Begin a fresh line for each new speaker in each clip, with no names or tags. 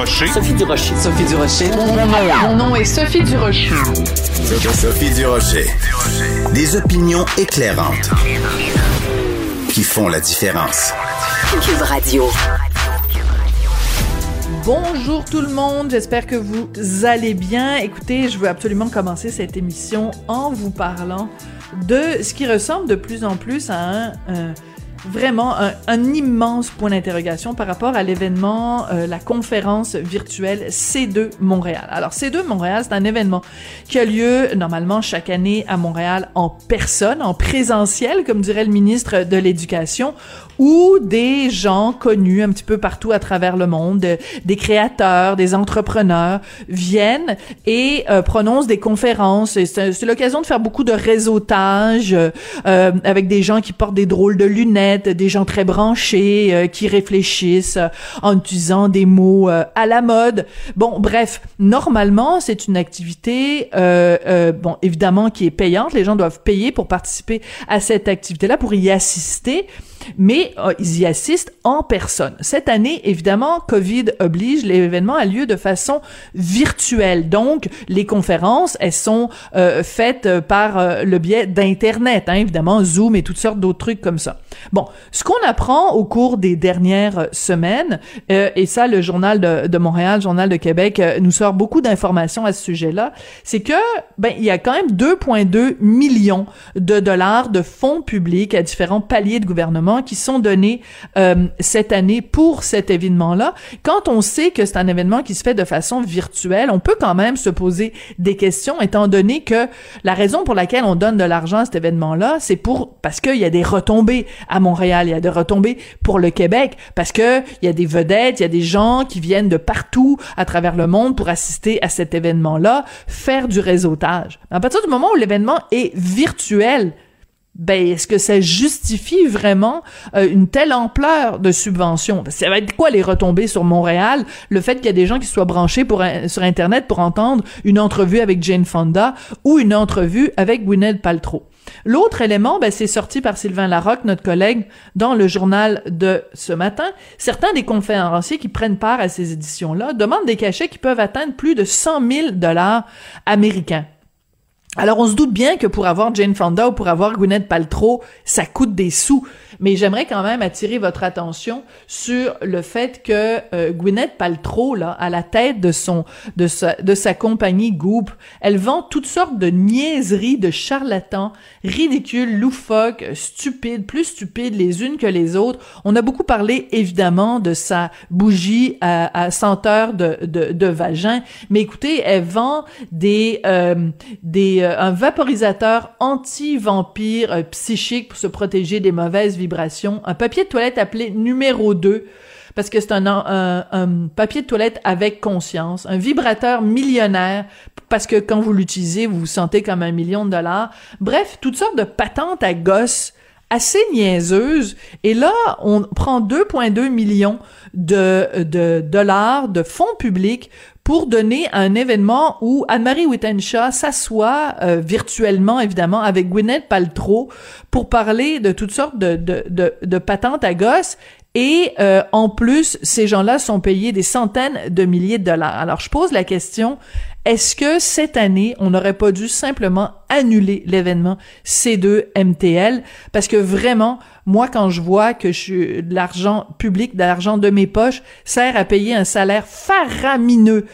Durocher.
Sophie Durocher. Sophie Durocher.
Mon nom est Sophie Durocher.
Sophie Durocher. Des opinions éclairantes qui font la différence.
Cube Radio.
Bonjour tout le monde, j'espère que vous allez bien. Écoutez, je veux absolument commencer cette émission en vous parlant de ce qui ressemble de plus en plus à un, un vraiment un, un, immense point d'interrogation par rapport à l'événement, euh, la conférence virtuelle C2 Montréal. Alors C2 Montréal, c'est un événement qui a lieu normalement chaque année à Montréal en personne, en présentiel, comme dirait le ministre de l'Éducation, où des gens connus un petit peu partout à travers le monde, des créateurs, des entrepreneurs viennent et euh, prononcent des conférences. C'est l'occasion de faire beaucoup de réseautage euh, avec des gens qui portent des drôles de lunettes, des gens très branchés, euh, qui réfléchissent en utilisant des mots euh, à la mode. Bon, bref, normalement, c'est une activité, euh, bon, évidemment, qui est payante. Les gens doivent payer pour participer à cette activité-là, pour y assister mais euh, ils y assistent en personne. Cette année, évidemment, Covid oblige, l'événement a lieu de façon virtuelle. Donc, les conférences, elles sont euh, faites euh, par le biais d'Internet, hein, évidemment, Zoom et toutes sortes d'autres trucs comme ça. Bon, ce qu'on apprend au cours des dernières semaines, et ça, le Journal de, de Montréal, le Journal de Québec, nous sort beaucoup d'informations à ce sujet-là, c'est que, ben, il y a quand même 2,2 millions de dollars de fonds publics à différents paliers de gouvernement qui sont donnés euh, cette année pour cet événement-là. Quand on sait que c'est un événement qui se fait de façon virtuelle, on peut quand même se poser des questions, étant donné que la raison pour laquelle on donne de l'argent à cet événement-là, c'est pour parce qu'il y a des retombées à Montréal, il y a des retombées pour le Québec, parce que il y a des vedettes, il y a des gens qui viennent de partout à travers le monde pour assister à cet événement-là, faire du réseautage. À partir du moment où l'événement est virtuel, ben est-ce que ça justifie vraiment euh, une telle ampleur de subvention Ça va être quoi les retombées sur Montréal? Le fait qu'il y a des gens qui soient branchés pour sur internet pour entendre une entrevue avec Jane Fonda ou une entrevue avec Gwyneth Paltrow. L'autre élément, ben, c'est sorti par Sylvain Larocque, notre collègue, dans le journal de ce matin. Certains des conférenciers qui prennent part à ces éditions-là demandent des cachets qui peuvent atteindre plus de 100 000 dollars américains. Alors, on se doute bien que pour avoir Jane Fonda ou pour avoir Gwyneth Paltrow, ça coûte des sous. Mais j'aimerais quand même attirer votre attention sur le fait que euh, Gwyneth Paltrow, là, à la tête de son, de sa, de sa compagnie Goop, elle vend toutes sortes de niaiseries, de charlatans, ridicules, loufoques, stupides, plus stupides les unes que les autres. On a beaucoup parlé, évidemment, de sa bougie à, à senteur de, de, vagin. Mais écoutez, elle vend des, euh, des euh, un vaporisateur anti-vampire euh, psychique pour se protéger des mauvaises vibrations, un papier de toilette appelé numéro 2 parce que c'est un, papier de toilette avec conscience, un vibrateur millionnaire parce que quand vous l'utilisez, vous vous sentez comme un million de dollars. Bref, toutes sortes de patentes à gosses assez niaiseuses. Et là, on prend 2,2 millions de dollars de fonds publics pour donner un événement où Anne-Marie Wittenshaw s'assoit euh, virtuellement, évidemment, avec Gwyneth Paltrow pour parler de toutes sortes de, de, de, de patentes à gosses. Et euh, en plus, ces gens-là sont payés des centaines de milliers de dollars. Alors, je pose la question, est-ce que cette année, on n'aurait pas dû simplement annuler l'événement C2MTL? Parce que vraiment, moi, quand je vois que je, de l'argent public, de l'argent de mes poches, sert à payer un salaire faramineux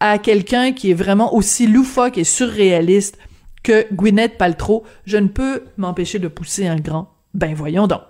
à quelqu'un qui est vraiment aussi loufoque et surréaliste que Gwyneth Paltrow, je ne peux m'empêcher de pousser un grand. Ben voyons donc.